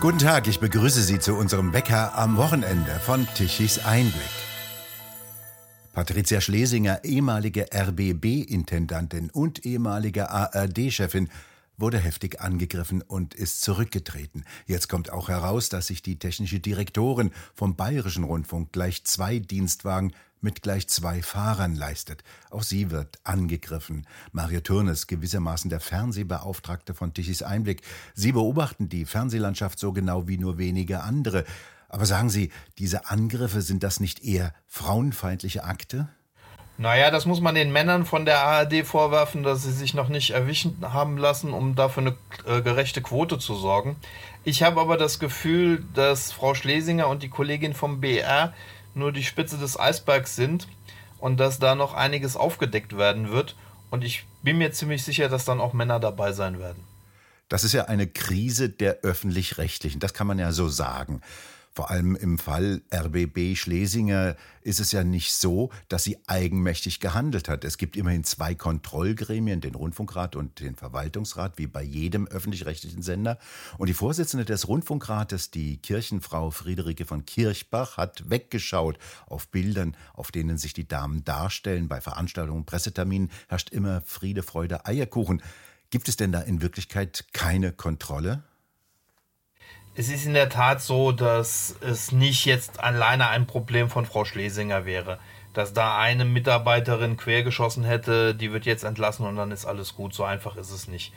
Guten Tag, ich begrüße Sie zu unserem Wecker am Wochenende von Tichys Einblick. Patricia Schlesinger, ehemalige RBB-Intendantin und ehemalige ARD-Chefin, wurde heftig angegriffen und ist zurückgetreten. Jetzt kommt auch heraus, dass sich die technische Direktorin vom Bayerischen Rundfunk gleich zwei Dienstwagen mit gleich zwei Fahrern leistet. Auch sie wird angegriffen. Mario Turnes, gewissermaßen der Fernsehbeauftragte von Tichys Einblick. Sie beobachten die Fernsehlandschaft so genau wie nur wenige andere. Aber sagen Sie, diese Angriffe, sind das nicht eher frauenfeindliche Akte? Naja, das muss man den Männern von der ARD vorwerfen, dass sie sich noch nicht erwischen haben lassen, um dafür eine äh, gerechte Quote zu sorgen. Ich habe aber das Gefühl, dass Frau Schlesinger und die Kollegin vom BR nur die Spitze des Eisbergs sind und dass da noch einiges aufgedeckt werden wird. Und ich bin mir ziemlich sicher, dass dann auch Männer dabei sein werden. Das ist ja eine Krise der öffentlich-rechtlichen, das kann man ja so sagen. Vor allem im Fall RBB Schlesinger ist es ja nicht so, dass sie eigenmächtig gehandelt hat. Es gibt immerhin zwei Kontrollgremien, den Rundfunkrat und den Verwaltungsrat, wie bei jedem öffentlich-rechtlichen Sender. Und die Vorsitzende des Rundfunkrates, die Kirchenfrau Friederike von Kirchbach, hat weggeschaut auf Bildern, auf denen sich die Damen darstellen. Bei Veranstaltungen, Presseterminen herrscht immer Friede, Freude, Eierkuchen. Gibt es denn da in Wirklichkeit keine Kontrolle? Es ist in der Tat so, dass es nicht jetzt alleine ein Problem von Frau Schlesinger wäre. Dass da eine Mitarbeiterin quergeschossen hätte, die wird jetzt entlassen und dann ist alles gut. So einfach ist es nicht.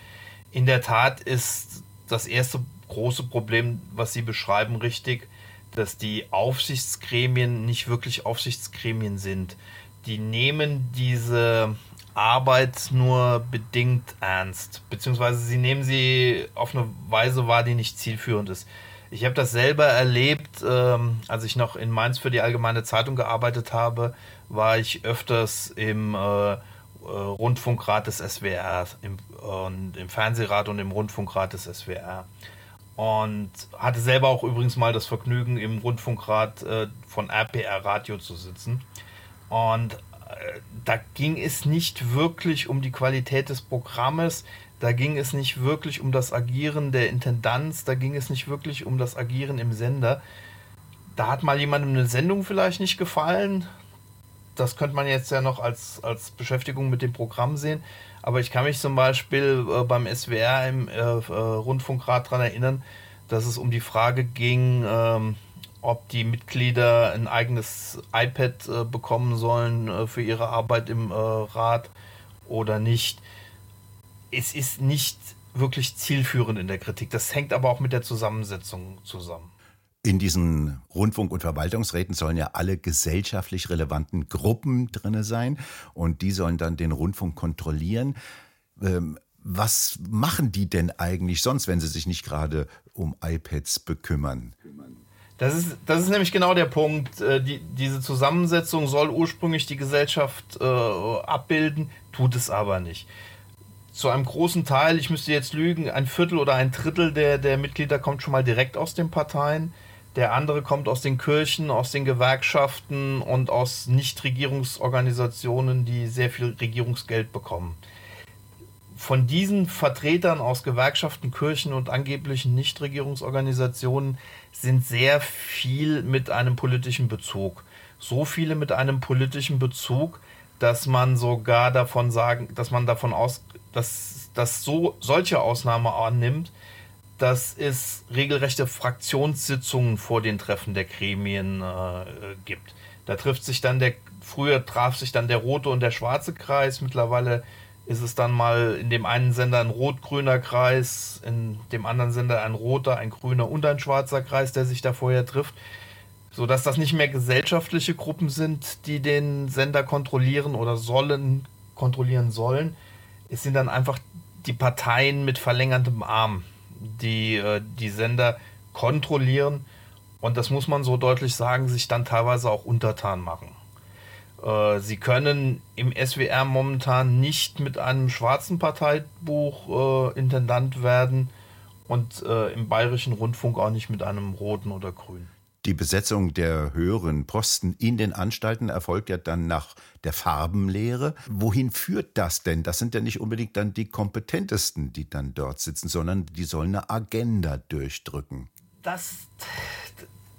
In der Tat ist das erste große Problem, was Sie beschreiben, richtig, dass die Aufsichtsgremien nicht wirklich Aufsichtsgremien sind. Die nehmen diese Arbeit nur bedingt ernst, beziehungsweise sie nehmen sie auf eine Weise wahr, die nicht zielführend ist. Ich habe das selber erlebt, ähm, als ich noch in Mainz für die Allgemeine Zeitung gearbeitet habe, war ich öfters im äh, äh, Rundfunkrat des SWR, im, äh, im Fernsehrat und im Rundfunkrat des SWR. Und hatte selber auch übrigens mal das Vergnügen, im Rundfunkrat äh, von RPR Radio zu sitzen. Und da ging es nicht wirklich um die Qualität des Programmes, da ging es nicht wirklich um das Agieren der Intendanz, da ging es nicht wirklich um das Agieren im Sender. Da hat mal jemandem eine Sendung vielleicht nicht gefallen. Das könnte man jetzt ja noch als, als Beschäftigung mit dem Programm sehen. Aber ich kann mich zum Beispiel äh, beim SWR im äh, Rundfunkrat daran erinnern, dass es um die Frage ging, ähm, ob die Mitglieder ein eigenes iPad äh, bekommen sollen äh, für ihre Arbeit im äh, Rat oder nicht. Es ist nicht wirklich zielführend in der Kritik. Das hängt aber auch mit der Zusammensetzung zusammen. In diesen Rundfunk- und Verwaltungsräten sollen ja alle gesellschaftlich relevanten Gruppen drin sein und die sollen dann den Rundfunk kontrollieren. Ähm, was machen die denn eigentlich sonst, wenn sie sich nicht gerade um iPads bekümmern? Das ist, das ist nämlich genau der Punkt. Äh, die, diese Zusammensetzung soll ursprünglich die Gesellschaft äh, abbilden, tut es aber nicht. Zu einem großen Teil, ich müsste jetzt lügen, ein Viertel oder ein Drittel der, der Mitglieder kommt schon mal direkt aus den Parteien. Der andere kommt aus den Kirchen, aus den Gewerkschaften und aus Nichtregierungsorganisationen, die sehr viel Regierungsgeld bekommen von diesen Vertretern aus Gewerkschaften, Kirchen und angeblichen Nichtregierungsorganisationen sind sehr viel mit einem politischen Bezug. So viele mit einem politischen Bezug, dass man sogar davon sagen, dass man davon aus, dass, dass so solche Ausnahme annimmt, dass es regelrechte Fraktionssitzungen vor den Treffen der Gremien äh, gibt. Da trifft sich dann der, früher traf sich dann der rote und der schwarze Kreis, mittlerweile ist es dann mal in dem einen Sender ein rot-grüner Kreis, in dem anderen Sender ein roter, ein grüner und ein schwarzer Kreis, der sich da vorher trifft. Sodass das nicht mehr gesellschaftliche Gruppen sind, die den Sender kontrollieren oder sollen, kontrollieren sollen. Es sind dann einfach die Parteien mit verlängertem Arm, die äh, die Sender kontrollieren und das muss man so deutlich sagen, sich dann teilweise auch untertan machen. Äh, sie können im SWR momentan nicht mit einem schwarzen Parteibuch äh, Intendant werden und äh, im Bayerischen Rundfunk auch nicht mit einem roten oder grünen. Die Besetzung der höheren Posten in den Anstalten erfolgt ja dann nach der Farbenlehre. Wohin führt das denn? Das sind ja nicht unbedingt dann die kompetentesten, die dann dort sitzen, sondern die sollen eine Agenda durchdrücken. Das,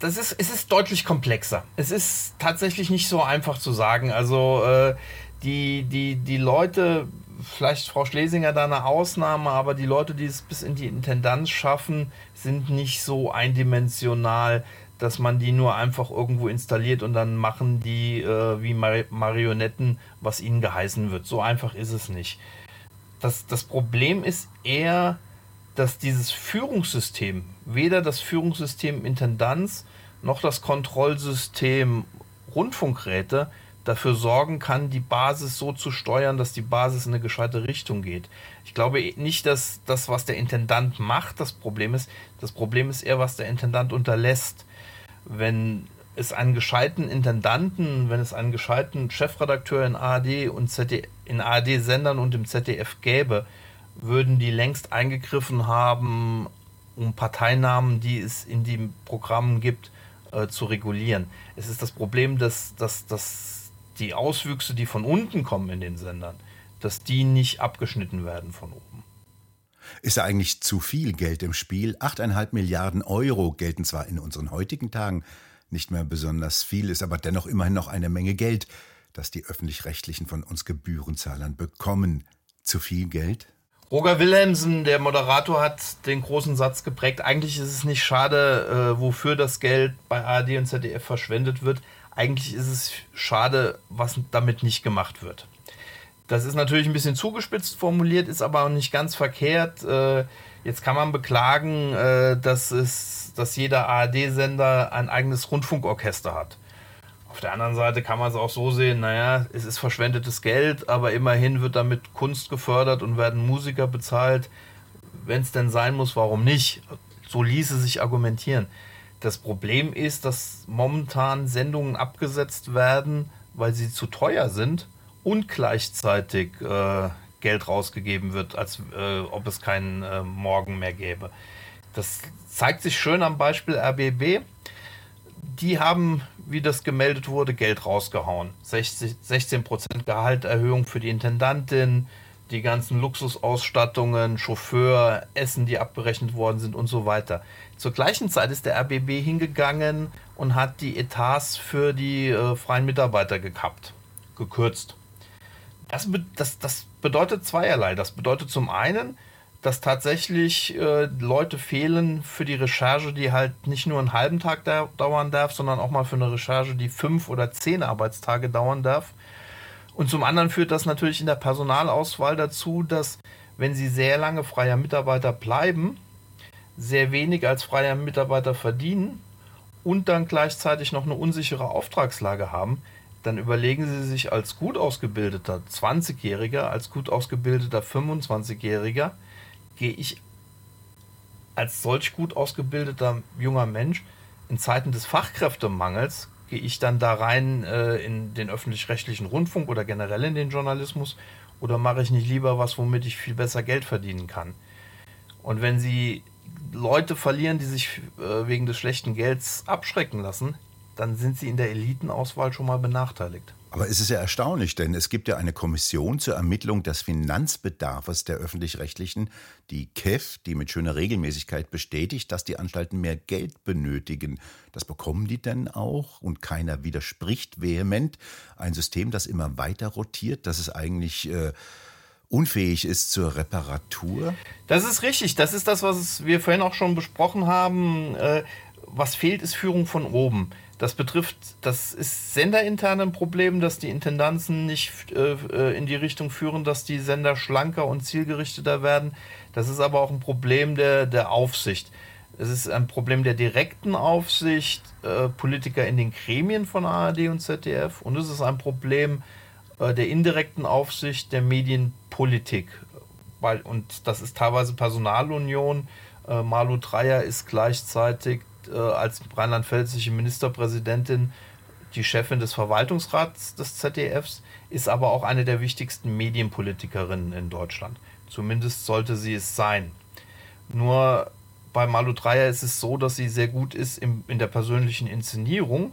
das ist, es ist deutlich komplexer. Es ist tatsächlich nicht so einfach zu sagen. Also äh, die, die, die Leute, vielleicht Frau Schlesinger da eine Ausnahme, aber die Leute, die es bis in die Intendanz schaffen, sind nicht so eindimensional, dass man die nur einfach irgendwo installiert und dann machen die äh, wie Mar Marionetten, was ihnen geheißen wird. So einfach ist es nicht. Das, das Problem ist eher, dass dieses Führungssystem, weder das Führungssystem Intendanz noch das Kontrollsystem Rundfunkräte dafür sorgen kann, die Basis so zu steuern, dass die Basis in eine gescheite Richtung geht. Ich glaube nicht, dass das, was der Intendant macht, das Problem ist. Das Problem ist eher, was der Intendant unterlässt. Wenn es einen gescheiten Intendanten, wenn es einen gescheiten Chefredakteur in ARD und ZDF, in ARD-Sendern und im ZDF gäbe, würden die längst eingegriffen haben, um Parteinamen, die es in den Programmen gibt, äh, zu regulieren. Es ist das Problem, dass, dass, dass die Auswüchse, die von unten kommen in den Sendern, dass die nicht abgeschnitten werden von oben. Ist da eigentlich zu viel Geld im Spiel? 8,5 Milliarden Euro gelten zwar in unseren heutigen Tagen nicht mehr besonders viel, ist aber dennoch immerhin noch eine Menge Geld, das die öffentlich-rechtlichen von uns Gebührenzahlern bekommen. Zu viel Geld? Roger Wilhelmsen, der Moderator, hat den großen Satz geprägt. Eigentlich ist es nicht schade, äh, wofür das Geld bei ARD und ZDF verschwendet wird. Eigentlich ist es schade, was damit nicht gemacht wird. Das ist natürlich ein bisschen zugespitzt formuliert, ist aber auch nicht ganz verkehrt. Äh, jetzt kann man beklagen, äh, dass, es, dass jeder ARD-Sender ein eigenes Rundfunkorchester hat. Auf der anderen Seite kann man es auch so sehen, naja, es ist verschwendetes Geld, aber immerhin wird damit Kunst gefördert und werden Musiker bezahlt. Wenn es denn sein muss, warum nicht? So ließe sich argumentieren. Das Problem ist, dass momentan Sendungen abgesetzt werden, weil sie zu teuer sind und gleichzeitig äh, Geld rausgegeben wird, als äh, ob es keinen äh, Morgen mehr gäbe. Das zeigt sich schön am Beispiel RBB. Die haben, wie das gemeldet wurde, Geld rausgehauen. 60, 16% Gehalterhöhung für die Intendantin, die ganzen Luxusausstattungen, Chauffeur, Essen, die abgerechnet worden sind und so weiter. Zur gleichen Zeit ist der RBB hingegangen und hat die Etats für die äh, freien Mitarbeiter gekappt, gekürzt. Das, das, das bedeutet zweierlei. Das bedeutet zum einen, dass tatsächlich äh, Leute fehlen für die Recherche, die halt nicht nur einen halben Tag da dauern darf, sondern auch mal für eine Recherche, die fünf oder zehn Arbeitstage dauern darf. Und zum anderen führt das natürlich in der Personalauswahl dazu, dass wenn sie sehr lange freier Mitarbeiter bleiben, sehr wenig als freier Mitarbeiter verdienen und dann gleichzeitig noch eine unsichere Auftragslage haben, dann überlegen sie sich als gut ausgebildeter 20-Jähriger, als gut ausgebildeter 25-Jähriger, gehe ich als solch gut ausgebildeter junger Mensch in Zeiten des Fachkräftemangels gehe ich dann da rein äh, in den öffentlich-rechtlichen Rundfunk oder generell in den Journalismus oder mache ich nicht lieber was, womit ich viel besser Geld verdienen kann? Und wenn Sie Leute verlieren, die sich äh, wegen des schlechten Gelds abschrecken lassen, dann sind Sie in der Elitenauswahl schon mal benachteiligt. Aber es ist ja erstaunlich, denn es gibt ja eine Kommission zur Ermittlung des Finanzbedarfs der öffentlich-rechtlichen, die KEF, die mit schöner Regelmäßigkeit bestätigt, dass die Anstalten mehr Geld benötigen. Das bekommen die denn auch und keiner widerspricht vehement. Ein System, das immer weiter rotiert, das es eigentlich äh, unfähig ist zur Reparatur? Das ist richtig. Das ist das, was wir vorhin auch schon besprochen haben. Äh, was fehlt, ist Führung von oben. Das betrifft, das ist senderintern ein Problem, dass die Intendanzen nicht äh, äh, in die Richtung führen, dass die Sender schlanker und zielgerichteter werden. Das ist aber auch ein Problem der, der Aufsicht. Es ist ein Problem der direkten Aufsicht, äh, Politiker in den Gremien von ARD und ZDF. Und es ist ein Problem äh, der indirekten Aufsicht der Medienpolitik. Weil, und das ist teilweise Personalunion. Äh, Malu Dreyer ist gleichzeitig äh, als rheinland-pfälzische Ministerpräsidentin die Chefin des Verwaltungsrats des ZDFs, ist aber auch eine der wichtigsten Medienpolitikerinnen in Deutschland. Zumindest sollte sie es sein. Nur bei Malu Dreyer ist es so, dass sie sehr gut ist im, in der persönlichen Inszenierung,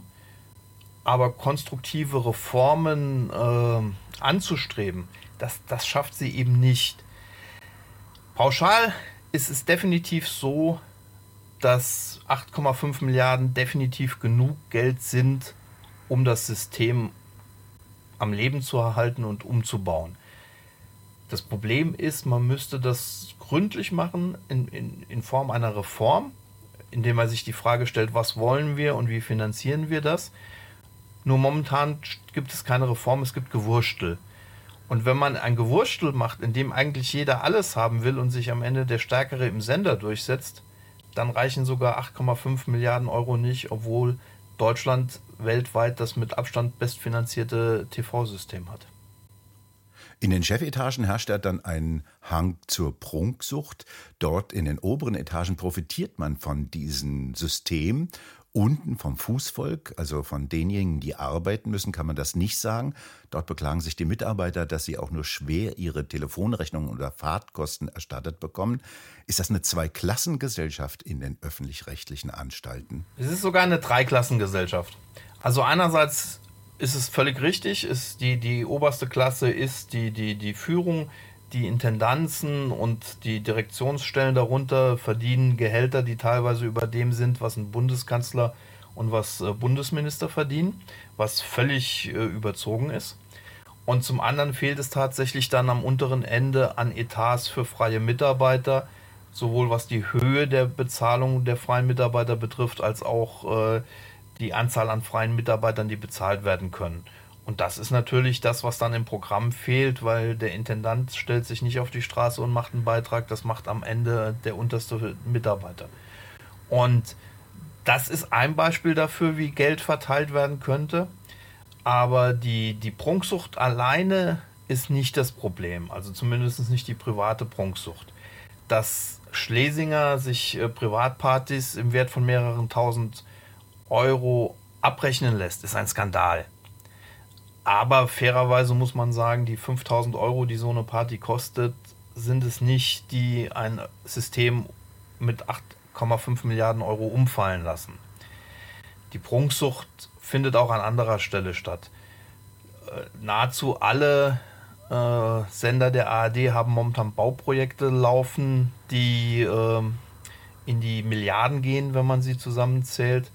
aber konstruktive Reformen äh, anzustreben, das, das schafft sie eben nicht. Pauschal ist es definitiv so, dass 8,5 Milliarden definitiv genug Geld sind, um das System am Leben zu erhalten und umzubauen. Das Problem ist, man müsste das gründlich machen in, in, in Form einer Reform, indem man sich die Frage stellt, was wollen wir und wie finanzieren wir das. Nur momentan gibt es keine Reform, es gibt Gewurstel. Und wenn man ein Gewurstel macht, in dem eigentlich jeder alles haben will und sich am Ende der Stärkere im Sender durchsetzt, dann reichen sogar 8,5 Milliarden Euro nicht, obwohl Deutschland weltweit das mit Abstand bestfinanzierte TV-System hat. In den Chefetagen herrscht dann ein Hang zur Prunksucht. Dort in den oberen Etagen profitiert man von diesem System Unten vom Fußvolk, also von denjenigen, die arbeiten müssen, kann man das nicht sagen. Dort beklagen sich die Mitarbeiter, dass sie auch nur schwer ihre Telefonrechnungen oder Fahrtkosten erstattet bekommen. Ist das eine Zweiklassengesellschaft in den öffentlich-rechtlichen Anstalten? Es ist sogar eine Dreiklassengesellschaft. Also einerseits ist es völlig richtig, ist die, die oberste Klasse ist die, die, die Führung, die Intendanzen und die Direktionsstellen darunter verdienen Gehälter, die teilweise über dem sind, was ein Bundeskanzler und was äh, Bundesminister verdienen, was völlig äh, überzogen ist. Und zum anderen fehlt es tatsächlich dann am unteren Ende an Etats für freie Mitarbeiter, sowohl was die Höhe der Bezahlung der freien Mitarbeiter betrifft, als auch äh, die Anzahl an freien Mitarbeitern, die bezahlt werden können. Und das ist natürlich das, was dann im Programm fehlt, weil der Intendant stellt sich nicht auf die Straße und macht einen Beitrag, das macht am Ende der unterste Mitarbeiter. Und das ist ein Beispiel dafür, wie Geld verteilt werden könnte. Aber die, die Prunksucht alleine ist nicht das Problem, also zumindest nicht die private Prunksucht. Dass Schlesinger sich äh, Privatpartys im Wert von mehreren tausend Euro abrechnen lässt, ist ein Skandal. Aber fairerweise muss man sagen, die 5000 Euro, die so eine Party kostet, sind es nicht, die ein System mit 8,5 Milliarden Euro umfallen lassen. Die Prunksucht findet auch an anderer Stelle statt. Äh, nahezu alle äh, Sender der ARD haben momentan Bauprojekte laufen, die äh, in die Milliarden gehen, wenn man sie zusammenzählt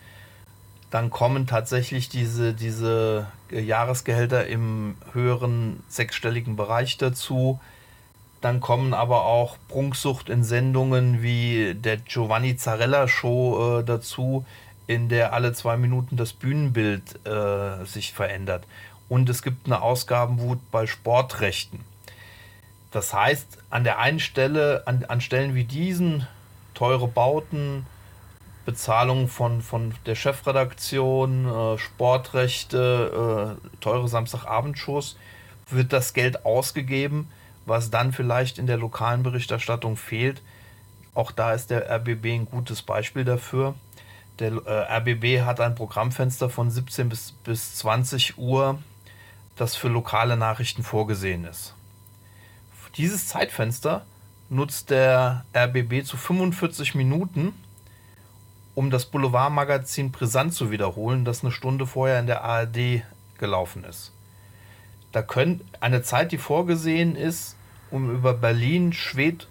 dann kommen tatsächlich diese, diese Jahresgehälter im höheren sechsstelligen Bereich dazu. Dann kommen aber auch Prunksucht in Sendungen wie der Giovanni Zarella Show äh, dazu, in der alle zwei Minuten das Bühnenbild äh, sich verändert. Und es gibt eine Ausgabenwut bei Sportrechten. Das heißt, an der einen Stelle, an, an Stellen wie diesen, teure Bauten, Bezahlung von, von der Chefredaktion, äh, Sportrechte, äh, teure Samstagabendshows, wird das Geld ausgegeben, was dann vielleicht in der lokalen Berichterstattung fehlt. Auch da ist der RBB ein gutes Beispiel dafür. Der äh, RBB hat ein Programmfenster von 17 bis, bis 20 Uhr, das für lokale Nachrichten vorgesehen ist. Dieses Zeitfenster nutzt der RBB zu 45 Minuten um das Boulevardmagazin Brisant zu wiederholen, das eine Stunde vorher in der ARD gelaufen ist. Da können eine Zeit, die vorgesehen ist, um über Berlin, Schwedt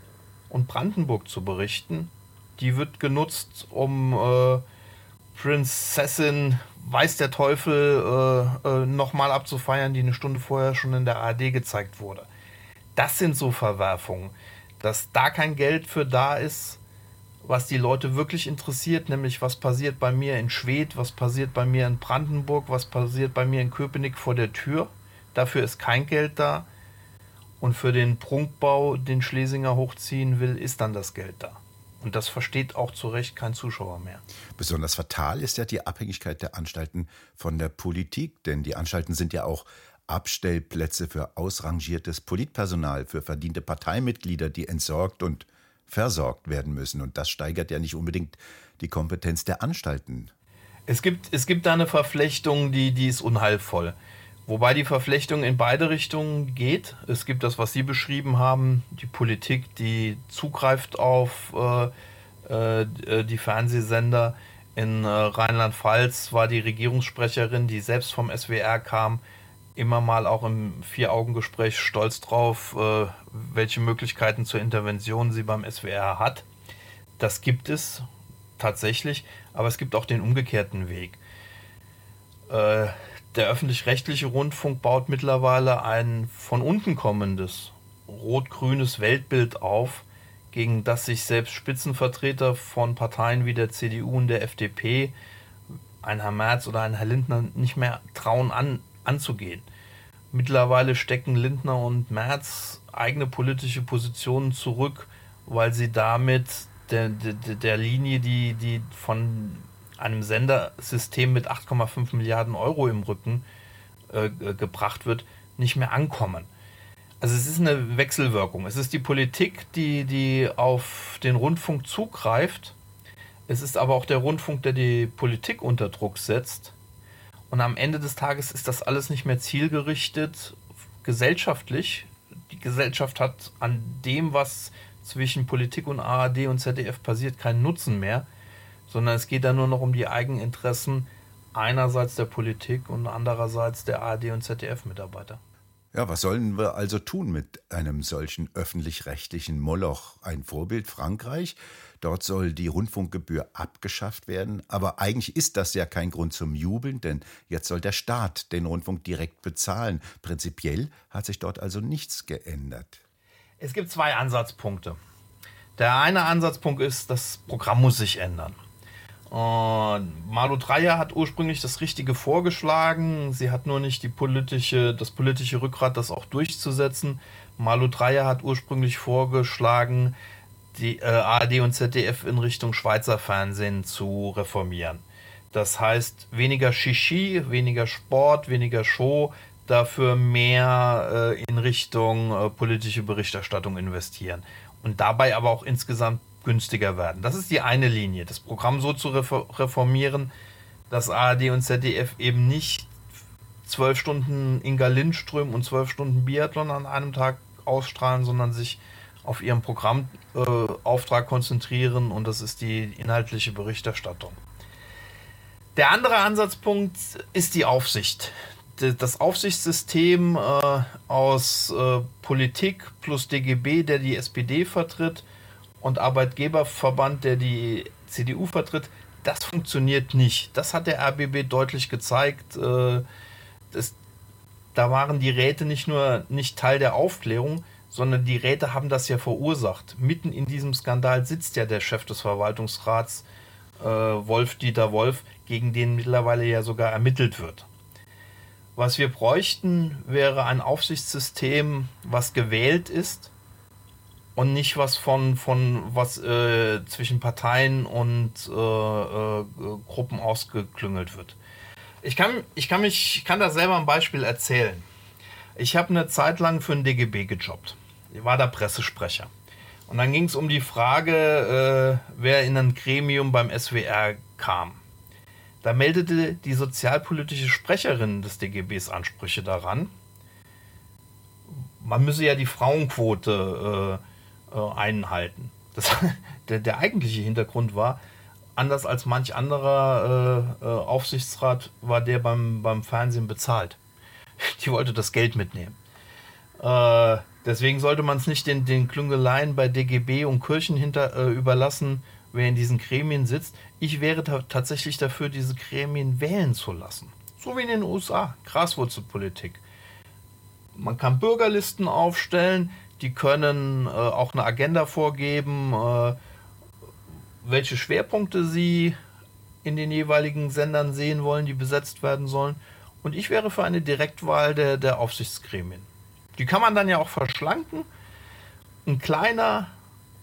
und Brandenburg zu berichten, die wird genutzt, um äh, Prinzessin Weiß der Teufel äh, äh, nochmal abzufeiern, die eine Stunde vorher schon in der ARD gezeigt wurde. Das sind so Verwerfungen. Dass da kein Geld für da ist, was die Leute wirklich interessiert, nämlich was passiert bei mir in Schwedt, was passiert bei mir in Brandenburg, was passiert bei mir in Köpenick vor der Tür. Dafür ist kein Geld da. Und für den Prunkbau, den Schlesinger hochziehen will, ist dann das Geld da. Und das versteht auch zu Recht kein Zuschauer mehr. Besonders fatal ist ja die Abhängigkeit der Anstalten von der Politik, denn die Anstalten sind ja auch Abstellplätze für ausrangiertes Politpersonal, für verdiente Parteimitglieder, die entsorgt und versorgt werden müssen. Und das steigert ja nicht unbedingt die Kompetenz der Anstalten. Es gibt, es gibt da eine Verflechtung, die, die ist unheilvoll. Wobei die Verflechtung in beide Richtungen geht. Es gibt das, was Sie beschrieben haben, die Politik, die zugreift auf äh, äh, die Fernsehsender. In äh, Rheinland-Pfalz war die Regierungssprecherin, die selbst vom SWR kam, immer mal auch im Vier-Augen-Gespräch stolz drauf, äh, welche Möglichkeiten zur Intervention sie beim SWR hat. Das gibt es. tatsächlich, aber es gibt auch den umgekehrten Weg. Äh, der öffentlich-rechtliche Rundfunk baut mittlerweile ein von unten kommendes rot-grünes Weltbild auf, gegen das sich selbst Spitzenvertreter von Parteien wie der CDU und der FDP, ein Herr Merz oder ein Herr Lindner, nicht mehr trauen an, anzugehen. Mittlerweile stecken Lindner und Merz eigene politische Positionen zurück, weil sie damit der, der, der Linie, die, die von einem Sendersystem mit 8,5 Milliarden Euro im Rücken äh, gebracht wird, nicht mehr ankommen. Also es ist eine Wechselwirkung. Es ist die Politik, die, die auf den Rundfunk zugreift. Es ist aber auch der Rundfunk, der die Politik unter Druck setzt. Und am Ende des Tages ist das alles nicht mehr zielgerichtet gesellschaftlich. Die Gesellschaft hat an dem, was zwischen Politik und ARD und ZDF passiert, keinen Nutzen mehr, sondern es geht da nur noch um die Eigeninteressen einerseits der Politik und andererseits der ARD und ZDF-Mitarbeiter. Ja, was sollen wir also tun mit einem solchen öffentlich-rechtlichen Moloch? Ein Vorbild Frankreich? Dort soll die Rundfunkgebühr abgeschafft werden. Aber eigentlich ist das ja kein Grund zum Jubeln, denn jetzt soll der Staat den Rundfunk direkt bezahlen. Prinzipiell hat sich dort also nichts geändert. Es gibt zwei Ansatzpunkte. Der eine Ansatzpunkt ist, das Programm muss sich ändern. Und Malu Dreyer hat ursprünglich das Richtige vorgeschlagen. Sie hat nur nicht die politische, das politische Rückgrat, das auch durchzusetzen. Malu Dreyer hat ursprünglich vorgeschlagen, die äh, ARD und ZDF in Richtung Schweizer Fernsehen zu reformieren. Das heißt, weniger Shishi, weniger Sport, weniger Show, dafür mehr äh, in Richtung äh, politische Berichterstattung investieren. Und dabei aber auch insgesamt günstiger werden. Das ist die eine Linie, das Programm so zu reformieren, dass ARD und ZDF eben nicht zwölf Stunden Inga Lindström und zwölf Stunden Biathlon an einem Tag ausstrahlen, sondern sich auf ihren Programmauftrag äh, konzentrieren und das ist die inhaltliche Berichterstattung. Der andere Ansatzpunkt ist die Aufsicht. Das Aufsichtssystem äh, aus äh, Politik plus DGB, der die SPD vertritt, und Arbeitgeberverband, der die CDU vertritt, das funktioniert nicht. Das hat der RBB deutlich gezeigt. Äh, das, da waren die Räte nicht nur nicht Teil der Aufklärung, sondern die Räte haben das ja verursacht. Mitten in diesem Skandal sitzt ja der Chef des Verwaltungsrats, äh, Wolf-Dieter Wolf, gegen den mittlerweile ja sogar ermittelt wird. Was wir bräuchten, wäre ein Aufsichtssystem, was gewählt ist, und nicht was von, von was äh, zwischen Parteien und äh, äh, Gruppen ausgeklüngelt wird. Ich kann, ich kann mich, kann da selber ein Beispiel erzählen. Ich habe eine Zeit lang für ein DGB gejobbt. Ich war da Pressesprecher. Und dann ging es um die Frage, äh, wer in ein Gremium beim SWR kam. Da meldete die sozialpolitische Sprecherin des DGBs Ansprüche daran. Man müsse ja die Frauenquote äh, einhalten. Das, der, der eigentliche Hintergrund war, anders als manch anderer äh, äh, Aufsichtsrat war der beim, beim Fernsehen bezahlt. Die wollte das Geld mitnehmen. Äh, deswegen sollte man es nicht den, den Klüngeleien bei DGB und Kirchen hinter, äh, überlassen, wer in diesen Gremien sitzt. Ich wäre tatsächlich dafür, diese Gremien wählen zu lassen. So wie in den USA, Graswurzelpolitik. Man kann Bürgerlisten aufstellen, die können äh, auch eine Agenda vorgeben, äh, welche Schwerpunkte sie in den jeweiligen Sendern sehen wollen, die besetzt werden sollen. Und ich wäre für eine Direktwahl der, der Aufsichtsgremien. Die kann man dann ja auch verschlanken. Ein kleiner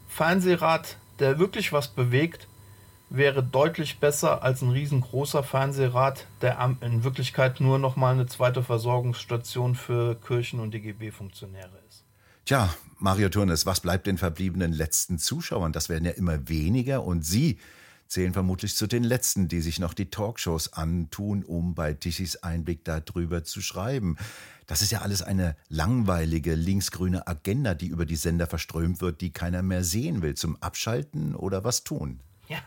Fernsehrat, der wirklich was bewegt, wäre deutlich besser als ein riesengroßer Fernsehrat, der in Wirklichkeit nur noch mal eine zweite Versorgungsstation für Kirchen- und DGB-Funktionäre ist. Tja, Mario Turnes, was bleibt den verbliebenen letzten Zuschauern? Das werden ja immer weniger und Sie zählen vermutlich zu den Letzten, die sich noch die Talkshows antun, um bei Tichys Einblick darüber zu schreiben. Das ist ja alles eine langweilige linksgrüne Agenda, die über die Sender verströmt wird, die keiner mehr sehen will. Zum Abschalten oder was tun? Ja,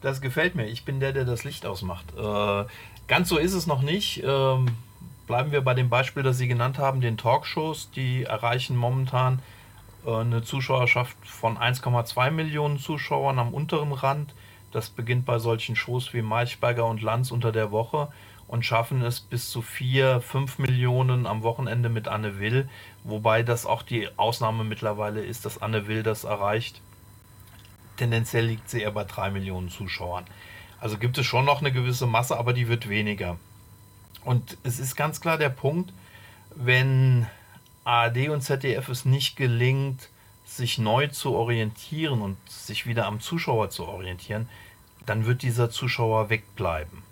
das gefällt mir. Ich bin der, der das Licht ausmacht. Äh, ganz so ist es noch nicht. Ähm Bleiben wir bei dem Beispiel, das Sie genannt haben, den Talkshows. Die erreichen momentan äh, eine Zuschauerschaft von 1,2 Millionen Zuschauern am unteren Rand. Das beginnt bei solchen Shows wie Maichberger und Lanz unter der Woche und schaffen es bis zu 4, 5 Millionen am Wochenende mit Anne Will, wobei das auch die Ausnahme mittlerweile ist, dass Anne Will das erreicht. Tendenziell liegt sie eher bei 3 Millionen Zuschauern. Also gibt es schon noch eine gewisse Masse, aber die wird weniger. Und es ist ganz klar der Punkt, wenn ARD und ZDF es nicht gelingt, sich neu zu orientieren und sich wieder am Zuschauer zu orientieren, dann wird dieser Zuschauer wegbleiben.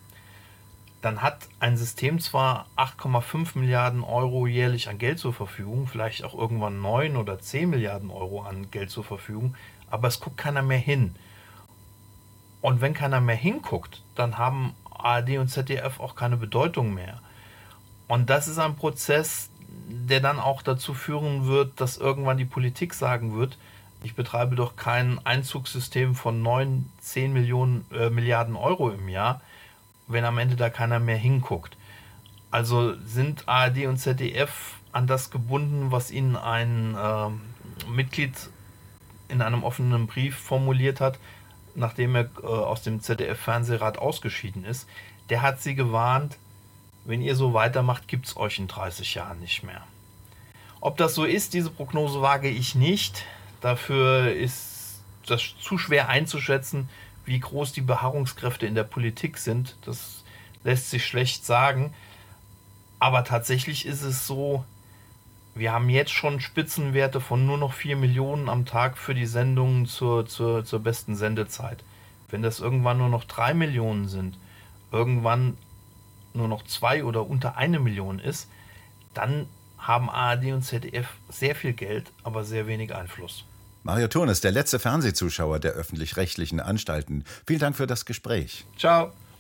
Dann hat ein System zwar 8,5 Milliarden Euro jährlich an Geld zur Verfügung, vielleicht auch irgendwann 9 oder 10 Milliarden Euro an Geld zur Verfügung, aber es guckt keiner mehr hin. Und wenn keiner mehr hinguckt, dann haben ARD und ZDF auch keine Bedeutung mehr. Und das ist ein Prozess, der dann auch dazu führen wird, dass irgendwann die Politik sagen wird, ich betreibe doch kein Einzugssystem von 9, 10 Millionen, äh, Milliarden Euro im Jahr, wenn am Ende da keiner mehr hinguckt. Also sind ARD und ZDF an das gebunden, was ihnen ein äh, Mitglied in einem offenen Brief formuliert hat, nachdem er äh, aus dem ZDF-Fernsehrat ausgeschieden ist. Der hat sie gewarnt, wenn ihr so weitermacht, gibt es euch in 30 Jahren nicht mehr. Ob das so ist, diese Prognose wage ich nicht. Dafür ist das zu schwer einzuschätzen, wie groß die Beharrungskräfte in der Politik sind. Das lässt sich schlecht sagen. Aber tatsächlich ist es so, wir haben jetzt schon Spitzenwerte von nur noch 4 Millionen am Tag für die Sendungen zur, zur, zur besten Sendezeit. Wenn das irgendwann nur noch 3 Millionen sind, irgendwann nur noch zwei oder unter eine Million ist, dann haben ARD und ZDF sehr viel Geld, aber sehr wenig Einfluss. Mario Turnes, der letzte Fernsehzuschauer der öffentlich-rechtlichen Anstalten. Vielen Dank für das Gespräch. Ciao.